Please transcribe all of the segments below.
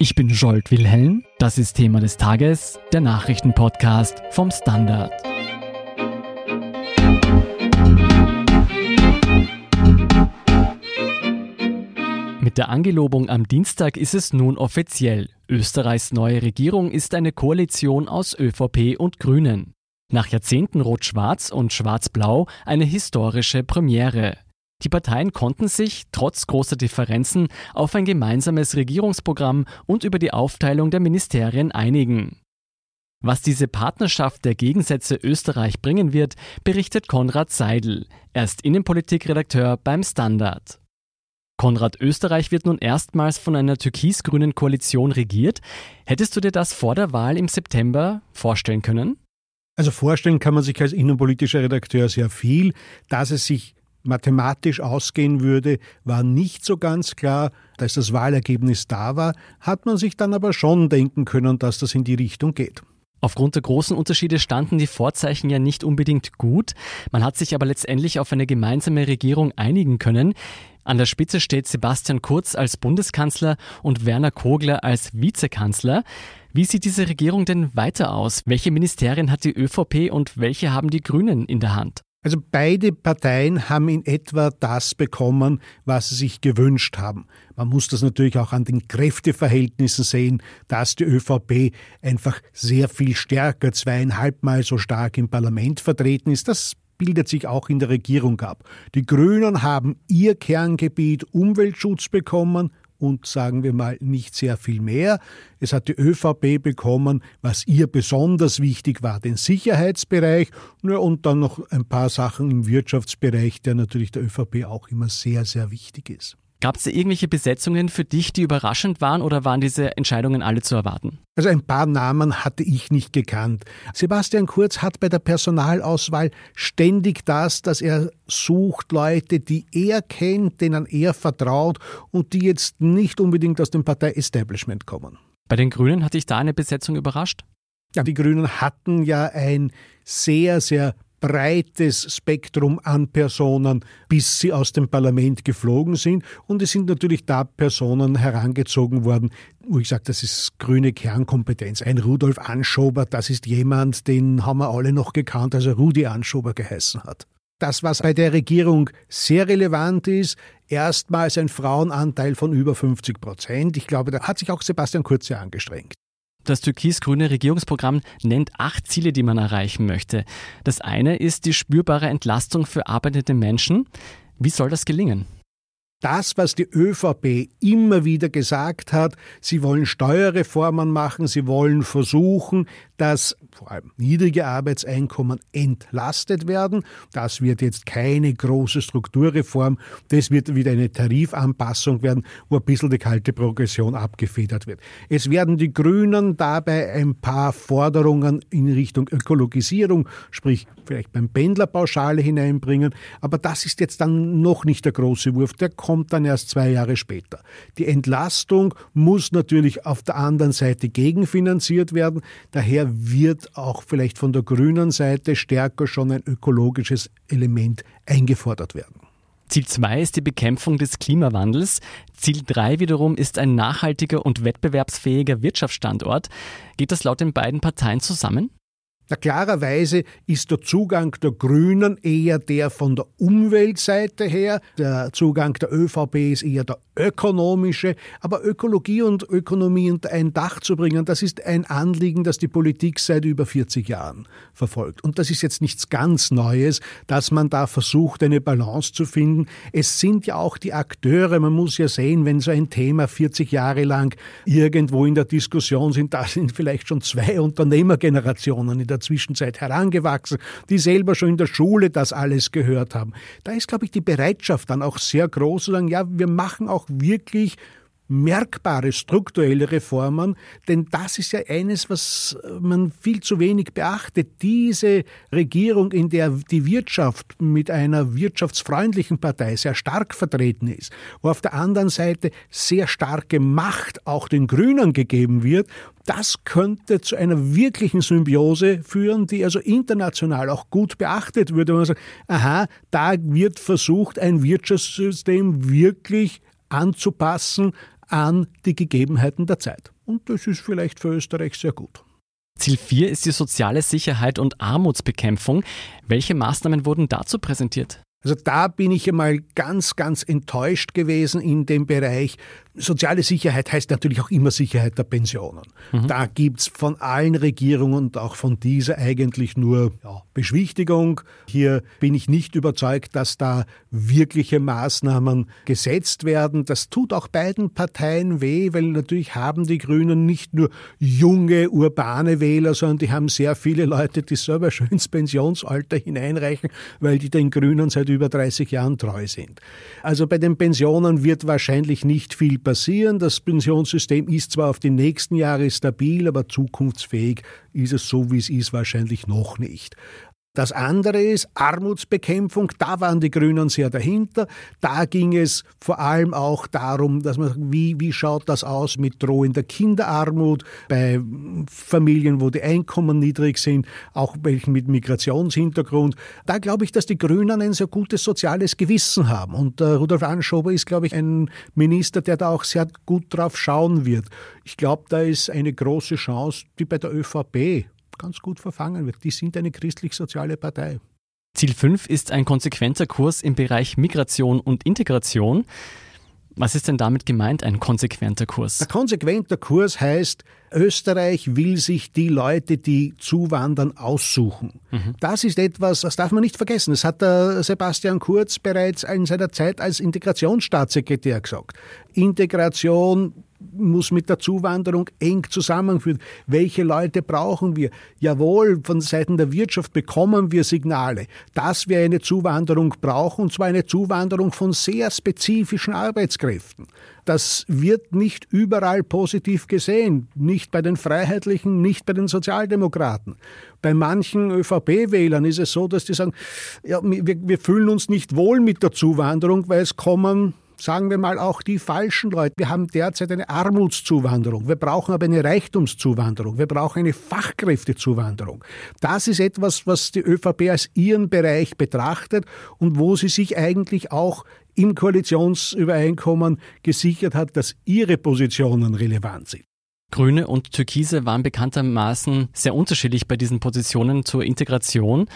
Ich bin Jolt Wilhelm, das ist Thema des Tages, der Nachrichtenpodcast vom Standard. Mit der Angelobung am Dienstag ist es nun offiziell. Österreichs neue Regierung ist eine Koalition aus ÖVP und Grünen. Nach Jahrzehnten Rot-Schwarz und Schwarz-Blau eine historische Premiere. Die Parteien konnten sich, trotz großer Differenzen, auf ein gemeinsames Regierungsprogramm und über die Aufteilung der Ministerien einigen. Was diese Partnerschaft der Gegensätze Österreich bringen wird, berichtet Konrad Seidel. Er ist Innenpolitikredakteur beim Standard. Konrad Österreich wird nun erstmals von einer türkis-grünen Koalition regiert. Hättest du dir das vor der Wahl im September vorstellen können? Also vorstellen kann man sich als innenpolitischer Redakteur sehr viel. Dass es sich mathematisch ausgehen würde, war nicht so ganz klar. Als das Wahlergebnis da war, hat man sich dann aber schon denken können, dass das in die Richtung geht. Aufgrund der großen Unterschiede standen die Vorzeichen ja nicht unbedingt gut. Man hat sich aber letztendlich auf eine gemeinsame Regierung einigen können. An der Spitze steht Sebastian Kurz als Bundeskanzler und Werner Kogler als Vizekanzler. Wie sieht diese Regierung denn weiter aus? Welche Ministerien hat die ÖVP und welche haben die Grünen in der Hand? Also beide Parteien haben in etwa das bekommen, was sie sich gewünscht haben. Man muss das natürlich auch an den Kräfteverhältnissen sehen, dass die ÖVP einfach sehr viel stärker, zweieinhalbmal so stark im Parlament vertreten ist. Das bildet sich auch in der Regierung ab. Die Grünen haben ihr Kerngebiet Umweltschutz bekommen und sagen wir mal nicht sehr viel mehr. Es hat die ÖVP bekommen, was ihr besonders wichtig war, den Sicherheitsbereich und dann noch ein paar Sachen im Wirtschaftsbereich, der natürlich der ÖVP auch immer sehr, sehr wichtig ist. Gab es irgendwelche Besetzungen für dich, die überraschend waren oder waren diese Entscheidungen alle zu erwarten? Also ein paar Namen hatte ich nicht gekannt. Sebastian Kurz hat bei der Personalauswahl ständig das, dass er sucht Leute, die er kennt, denen er vertraut und die jetzt nicht unbedingt aus dem Partei-Establishment kommen. Bei den Grünen hat dich da eine Besetzung überrascht? Ja, die Grünen hatten ja ein sehr, sehr breites Spektrum an Personen, bis sie aus dem Parlament geflogen sind. Und es sind natürlich da Personen herangezogen worden, wo ich sage, das ist grüne Kernkompetenz. Ein Rudolf Anschober, das ist jemand, den haben wir alle noch gekannt, als er Rudi Anschober geheißen hat. Das, was bei der Regierung sehr relevant ist, erstmals ein Frauenanteil von über 50 Prozent. Ich glaube, da hat sich auch Sebastian Kurze angestrengt. Das türkis-grüne Regierungsprogramm nennt acht Ziele, die man erreichen möchte. Das eine ist die spürbare Entlastung für arbeitende Menschen. Wie soll das gelingen? das, was die ÖVP immer wieder gesagt hat, sie wollen Steuerreformen machen, sie wollen versuchen, dass vor allem niedrige Arbeitseinkommen entlastet werden. Das wird jetzt keine große Strukturreform, das wird wieder eine Tarifanpassung werden, wo ein bisschen die kalte Progression abgefedert wird. Es werden die Grünen dabei ein paar Forderungen in Richtung Ökologisierung, sprich vielleicht beim Pendlerpauschale hineinbringen, aber das ist jetzt dann noch nicht der große Wurf, der kommt dann erst zwei Jahre später. Die Entlastung muss natürlich auf der anderen Seite gegenfinanziert werden, daher wird auch vielleicht von der grünen Seite stärker schon ein ökologisches Element eingefordert werden. Ziel 2 ist die Bekämpfung des Klimawandels. Ziel 3 wiederum ist ein nachhaltiger und wettbewerbsfähiger Wirtschaftsstandort. Geht das laut den beiden Parteien zusammen? Na, klarerweise ist der Zugang der Grünen eher der von der Umweltseite her, der Zugang der ÖVP ist eher der ökonomische, aber Ökologie und Ökonomie unter ein Dach zu bringen, das ist ein Anliegen, das die Politik seit über 40 Jahren verfolgt. Und das ist jetzt nichts ganz Neues, dass man da versucht, eine Balance zu finden. Es sind ja auch die Akteure, man muss ja sehen, wenn so ein Thema 40 Jahre lang irgendwo in der Diskussion sind, da sind vielleicht schon zwei Unternehmergenerationen in der Zwischenzeit herangewachsen, die selber schon in der Schule das alles gehört haben. Da ist, glaube ich, die Bereitschaft dann auch sehr groß zu sagen, ja, wir machen auch wirklich merkbare strukturelle Reformen, denn das ist ja eines, was man viel zu wenig beachtet. Diese Regierung, in der die Wirtschaft mit einer wirtschaftsfreundlichen Partei sehr stark vertreten ist, wo auf der anderen Seite sehr starke Macht auch den Grünen gegeben wird, das könnte zu einer wirklichen Symbiose führen, die also international auch gut beachtet würde. Man sagt, aha, da wird versucht, ein Wirtschaftssystem wirklich anzupassen an die Gegebenheiten der Zeit. Und das ist vielleicht für Österreich sehr gut. Ziel 4 ist die soziale Sicherheit und Armutsbekämpfung. Welche Maßnahmen wurden dazu präsentiert? Also da bin ich einmal ganz, ganz enttäuscht gewesen in dem Bereich. Soziale Sicherheit heißt natürlich auch immer Sicherheit der Pensionen. Mhm. Da gibt's von allen Regierungen und auch von dieser eigentlich nur ja, Beschwichtigung. Hier bin ich nicht überzeugt, dass da wirkliche Maßnahmen gesetzt werden. Das tut auch beiden Parteien weh, weil natürlich haben die Grünen nicht nur junge, urbane Wähler, sondern die haben sehr viele Leute, die selber schon ins Pensionsalter hineinreichen, weil die den Grünen seit über 30 Jahren treu sind. Also bei den Pensionen wird wahrscheinlich nicht viel passieren. Das Pensionssystem ist zwar auf die nächsten Jahre stabil, aber zukunftsfähig ist es so, wie es ist, wahrscheinlich noch nicht. Das andere ist Armutsbekämpfung. Da waren die Grünen sehr dahinter. Da ging es vor allem auch darum, dass man, wie, wie schaut das aus mit drohender Kinderarmut bei Familien, wo die Einkommen niedrig sind, auch welchen mit Migrationshintergrund. Da glaube ich, dass die Grünen ein sehr gutes soziales Gewissen haben. Und äh, Rudolf Anschober ist, glaube ich, ein Minister, der da auch sehr gut drauf schauen wird. Ich glaube, da ist eine große Chance, die bei der ÖVP ganz gut verfangen wird. Die sind eine christlich-soziale Partei. Ziel 5 ist ein konsequenter Kurs im Bereich Migration und Integration. Was ist denn damit gemeint, ein konsequenter Kurs? Ein konsequenter Kurs heißt, Österreich will sich die Leute, die zuwandern, aussuchen. Mhm. Das ist etwas, das darf man nicht vergessen. Das hat der Sebastian Kurz bereits in seiner Zeit als Integrationsstaatssekretär gesagt. Integration muss mit der Zuwanderung eng zusammenführen. Welche Leute brauchen wir? Jawohl, von Seiten der Wirtschaft bekommen wir Signale, dass wir eine Zuwanderung brauchen, und zwar eine Zuwanderung von sehr spezifischen Arbeitskräften. Das wird nicht überall positiv gesehen, nicht bei den Freiheitlichen, nicht bei den Sozialdemokraten. Bei manchen ÖVP-Wählern ist es so, dass die sagen, ja, wir, wir fühlen uns nicht wohl mit der Zuwanderung, weil es kommen sagen wir mal, auch die falschen Leute. Wir haben derzeit eine Armutszuwanderung. Wir brauchen aber eine Reichtumszuwanderung. Wir brauchen eine Fachkräftezuwanderung. Das ist etwas, was die ÖVP als ihren Bereich betrachtet und wo sie sich eigentlich auch im Koalitionsübereinkommen gesichert hat, dass ihre Positionen relevant sind. Grüne und Türkise waren bekanntermaßen sehr unterschiedlich bei diesen Positionen zur Integration.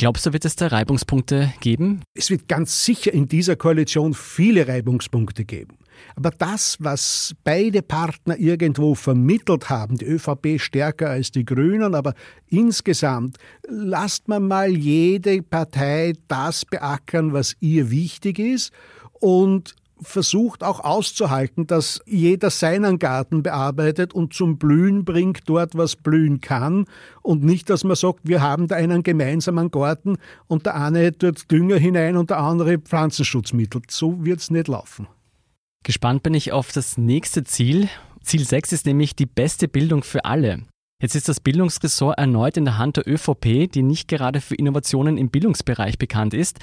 Glaubst du, wird es da Reibungspunkte geben? Es wird ganz sicher in dieser Koalition viele Reibungspunkte geben. Aber das, was beide Partner irgendwo vermittelt haben, die ÖVP stärker als die Grünen, aber insgesamt lasst man mal jede Partei das beackern, was ihr wichtig ist und versucht auch auszuhalten, dass jeder seinen Garten bearbeitet und zum Blühen bringt dort, was blühen kann und nicht, dass man sagt, wir haben da einen gemeinsamen Garten und der eine tut Dünger hinein und der andere Pflanzenschutzmittel. So wird es nicht laufen. Gespannt bin ich auf das nächste Ziel. Ziel 6 ist nämlich die beste Bildung für alle. Jetzt ist das Bildungsressort erneut in der Hand der ÖVP, die nicht gerade für Innovationen im Bildungsbereich bekannt ist.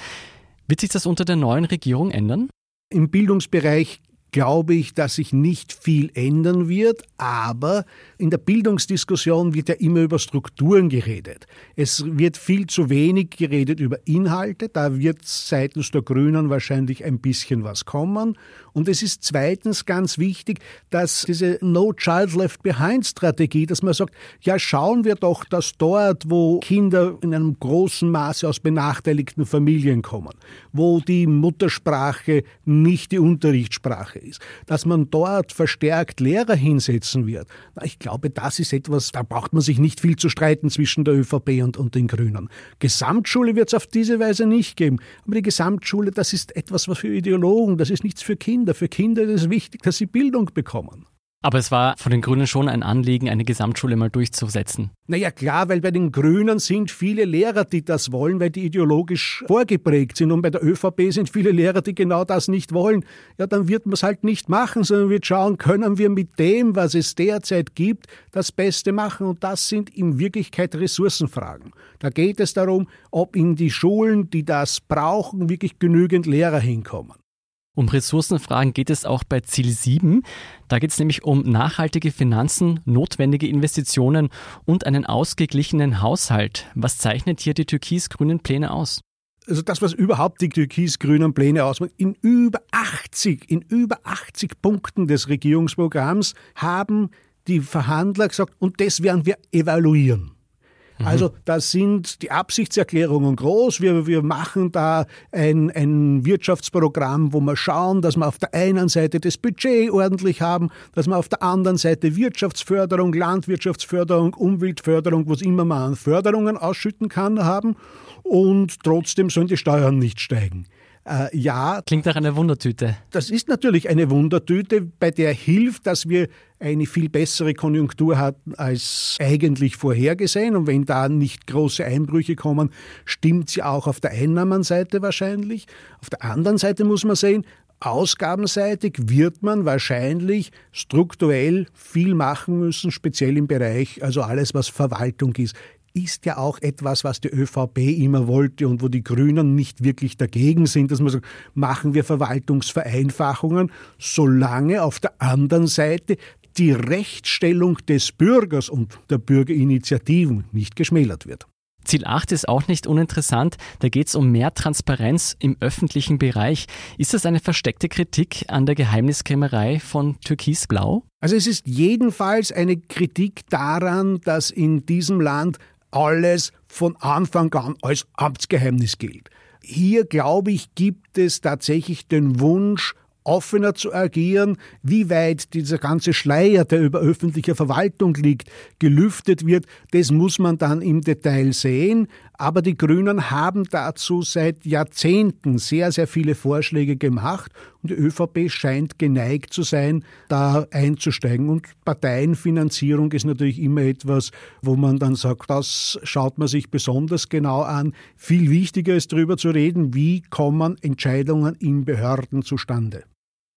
Wird sich das unter der neuen Regierung ändern? Im Bildungsbereich glaube ich, dass sich nicht viel ändern wird, aber in der Bildungsdiskussion wird ja immer über Strukturen geredet. Es wird viel zu wenig geredet über Inhalte, da wird seitens der Grünen wahrscheinlich ein bisschen was kommen. Und es ist zweitens ganz wichtig, dass diese No Child Left Behind Strategie, dass man sagt, ja schauen wir doch, dass dort, wo Kinder in einem großen Maße aus benachteiligten Familien kommen, wo die Muttersprache nicht die Unterrichtssprache ist, dass man dort verstärkt Lehrer hinsetzen wird. Ich glaube, das ist etwas, da braucht man sich nicht viel zu streiten zwischen der ÖVP und, und den Grünen. Gesamtschule wird es auf diese Weise nicht geben. Aber die Gesamtschule, das ist etwas was für Ideologen, das ist nichts für Kinder. Für Kinder ist es wichtig, dass sie Bildung bekommen. Aber es war von den Grünen schon ein Anliegen, eine Gesamtschule mal durchzusetzen. Naja, klar, weil bei den Grünen sind viele Lehrer, die das wollen, weil die ideologisch vorgeprägt sind. Und bei der ÖVP sind viele Lehrer, die genau das nicht wollen. Ja, dann wird man es halt nicht machen, sondern wird schauen, können wir mit dem, was es derzeit gibt, das Beste machen. Und das sind in Wirklichkeit Ressourcenfragen. Da geht es darum, ob in die Schulen, die das brauchen, wirklich genügend Lehrer hinkommen. Um Ressourcenfragen geht es auch bei Ziel 7. Da geht es nämlich um nachhaltige Finanzen, notwendige Investitionen und einen ausgeglichenen Haushalt. Was zeichnet hier die türkis-grünen Pläne aus? also das, was überhaupt die türkis-grünen Pläne ausmacht, in über 80, in über 80 Punkten des Regierungsprogramms haben die Verhandler gesagt, und das werden wir evaluieren. Mhm. Also da sind die Absichtserklärungen groß. Wir, wir machen da ein, ein Wirtschaftsprogramm, wo wir schauen, dass wir auf der einen Seite das Budget ordentlich haben, dass wir auf der anderen Seite Wirtschaftsförderung, Landwirtschaftsförderung, Umweltförderung, was immer man an Förderungen ausschütten kann, haben. Und trotzdem sollen die Steuern nicht steigen. Äh, ja. Klingt nach einer Wundertüte. Das ist natürlich eine Wundertüte, bei der hilft, dass wir eine viel bessere Konjunktur hatten als eigentlich vorhergesehen. Und wenn da nicht große Einbrüche kommen, stimmt sie auch auf der Einnahmenseite wahrscheinlich. Auf der anderen Seite muss man sehen, Ausgabenseitig wird man wahrscheinlich strukturell viel machen müssen, speziell im Bereich, also alles, was Verwaltung ist ist ja auch etwas, was die ÖVP immer wollte und wo die Grünen nicht wirklich dagegen sind, dass man sagt, machen wir Verwaltungsvereinfachungen, solange auf der anderen Seite die Rechtsstellung des Bürgers und der Bürgerinitiativen nicht geschmälert wird. Ziel 8 ist auch nicht uninteressant. Da geht es um mehr Transparenz im öffentlichen Bereich. Ist das eine versteckte Kritik an der Geheimniskrämerei von Türkisblau? Also es ist jedenfalls eine Kritik daran, dass in diesem Land alles von Anfang an als Amtsgeheimnis gilt. Hier, glaube ich, gibt es tatsächlich den Wunsch, offener zu agieren, wie weit dieser ganze Schleier, der über öffentliche Verwaltung liegt, gelüftet wird, das muss man dann im Detail sehen. Aber die Grünen haben dazu seit Jahrzehnten sehr, sehr viele Vorschläge gemacht und die ÖVP scheint geneigt zu sein, da einzusteigen. Und Parteienfinanzierung ist natürlich immer etwas, wo man dann sagt, das schaut man sich besonders genau an. Viel wichtiger ist darüber zu reden, wie kommen Entscheidungen in Behörden zustande.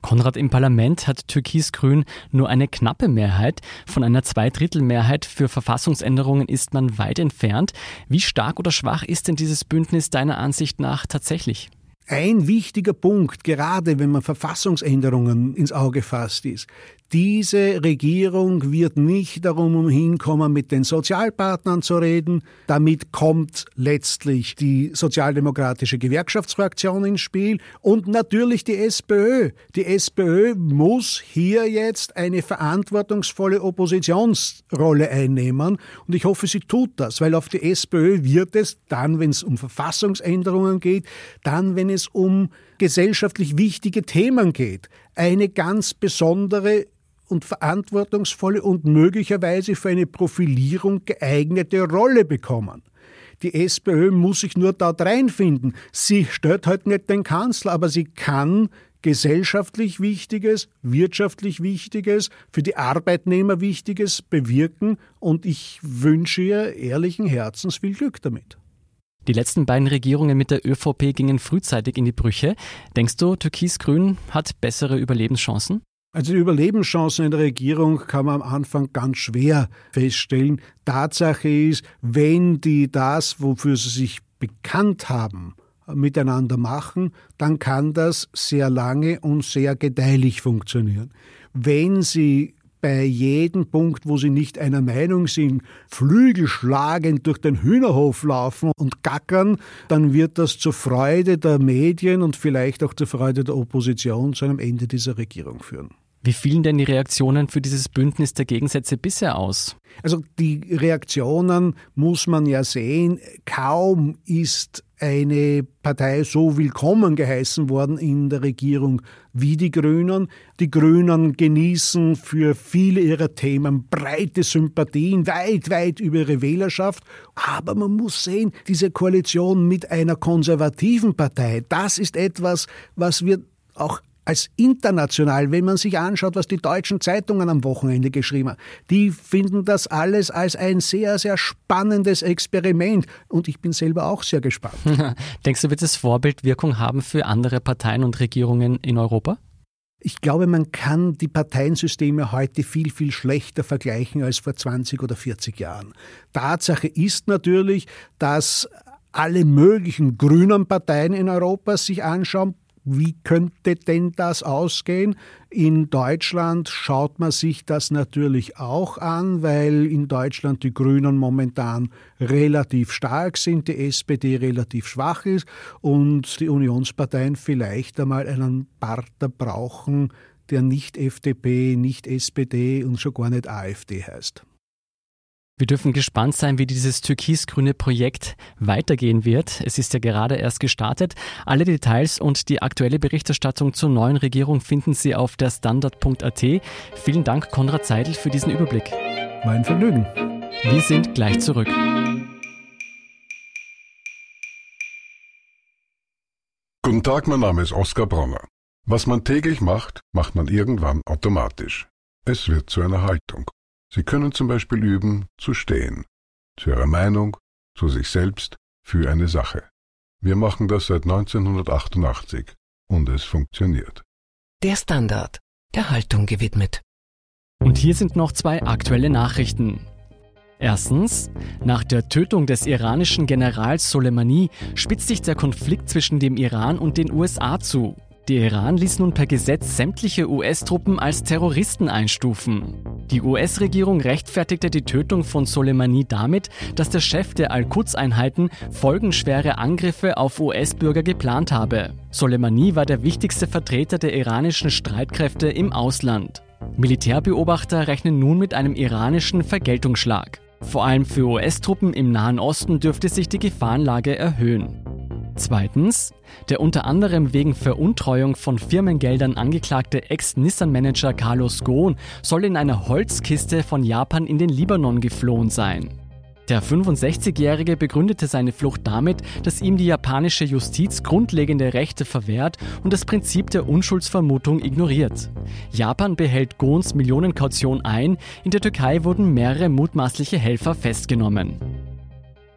Konrad, im Parlament hat Türkis-Grün nur eine knappe Mehrheit. Von einer Zweidrittelmehrheit für Verfassungsänderungen ist man weit entfernt. Wie stark oder schwach ist denn dieses Bündnis deiner Ansicht nach tatsächlich? Ein wichtiger Punkt, gerade wenn man Verfassungsänderungen ins Auge fasst, ist, diese Regierung wird nicht darum umhinkommen, mit den Sozialpartnern zu reden. Damit kommt letztlich die sozialdemokratische Gewerkschaftsfraktion ins Spiel und natürlich die SPÖ. Die SPÖ muss hier jetzt eine verantwortungsvolle Oppositionsrolle einnehmen und ich hoffe, sie tut das, weil auf die SPÖ wird es dann, wenn es um Verfassungsänderungen geht, dann, wenn es um gesellschaftlich wichtige Themen geht, eine ganz besondere und verantwortungsvolle und möglicherweise für eine Profilierung geeignete Rolle bekommen. Die SPÖ muss sich nur dort reinfinden. Sie stört halt nicht den Kanzler, aber sie kann gesellschaftlich Wichtiges, wirtschaftlich Wichtiges, für die Arbeitnehmer Wichtiges bewirken und ich wünsche ihr ehrlichen Herzens viel Glück damit. Die letzten beiden Regierungen mit der ÖVP gingen frühzeitig in die Brüche. Denkst du, Türkis-Grün hat bessere Überlebenschancen? Also die Überlebenschancen in der Regierung kann man am Anfang ganz schwer feststellen. Tatsache ist, wenn die das, wofür sie sich bekannt haben, miteinander machen, dann kann das sehr lange und sehr gedeihlich funktionieren. Wenn sie bei jedem Punkt, wo sie nicht einer Meinung sind, flügelschlagend durch den Hühnerhof laufen und gackern, dann wird das zur Freude der Medien und vielleicht auch zur Freude der Opposition zu einem Ende dieser Regierung führen. Wie fielen denn die Reaktionen für dieses Bündnis der Gegensätze bisher aus? Also die Reaktionen muss man ja sehen. Kaum ist eine Partei so willkommen geheißen worden in der Regierung wie die Grünen. Die Grünen genießen für viele ihrer Themen breite Sympathien, weit, weit über ihre Wählerschaft. Aber man muss sehen, diese Koalition mit einer konservativen Partei, das ist etwas, was wir auch als international, wenn man sich anschaut, was die deutschen Zeitungen am Wochenende geschrieben haben, die finden das alles als ein sehr, sehr spannendes Experiment. Und ich bin selber auch sehr gespannt. Denkst du, wird es Vorbildwirkung haben für andere Parteien und Regierungen in Europa? Ich glaube, man kann die Parteiensysteme heute viel, viel schlechter vergleichen als vor 20 oder 40 Jahren. Tatsache ist natürlich, dass alle möglichen grünen Parteien in Europa sich anschauen, Wie könnte denn das ausgehen? In Deutschland schaut man sich das natürlich auch an, weil in Deutschland die Grünen momentan relativ stark sind, die SPD relativ schwach ist und die Unionsparteien vielleicht einmal einen Partner brauchen, der nicht FDP, nicht SPD und schon gar nicht AfD heißt. Wir dürfen gespannt sein, wie dieses türkis-grüne Projekt weitergehen wird. Es ist ja gerade erst gestartet. Alle Details und die aktuelle Berichterstattung zur neuen Regierung finden Sie auf der Standard.at. Vielen Dank, Konrad Seidel, für diesen Überblick. Mein Vergnügen. Wir sind gleich zurück. Guten Tag, mein Name ist Oskar Bronner. Was man täglich macht, macht man irgendwann automatisch. Es wird zu einer Haltung. Sie können zum Beispiel üben, zu stehen, zu Ihrer Meinung, zu sich selbst, für eine Sache. Wir machen das seit 1988 und es funktioniert. Der Standard, der Haltung gewidmet. Und hier sind noch zwei aktuelle Nachrichten. Erstens, nach der Tötung des iranischen Generals Soleimani spitzt sich der Konflikt zwischen dem Iran und den USA zu. Der Iran ließ nun per Gesetz sämtliche US-Truppen als Terroristen einstufen. Die US-Regierung rechtfertigte die Tötung von Soleimani damit, dass der Chef der Al-Quds-Einheiten folgenschwere Angriffe auf US-Bürger geplant habe. Soleimani war der wichtigste Vertreter der iranischen Streitkräfte im Ausland. Militärbeobachter rechnen nun mit einem iranischen Vergeltungsschlag. Vor allem für US-Truppen im Nahen Osten dürfte sich die Gefahrenlage erhöhen. Zweitens, der unter anderem wegen Veruntreuung von Firmengeldern angeklagte Ex-Nissan-Manager Carlos Ghosn soll in einer Holzkiste von Japan in den Libanon geflohen sein. Der 65-Jährige begründete seine Flucht damit, dass ihm die japanische Justiz grundlegende Rechte verwehrt und das Prinzip der Unschuldsvermutung ignoriert. Japan behält Ghosns Millionenkaution ein, in der Türkei wurden mehrere mutmaßliche Helfer festgenommen.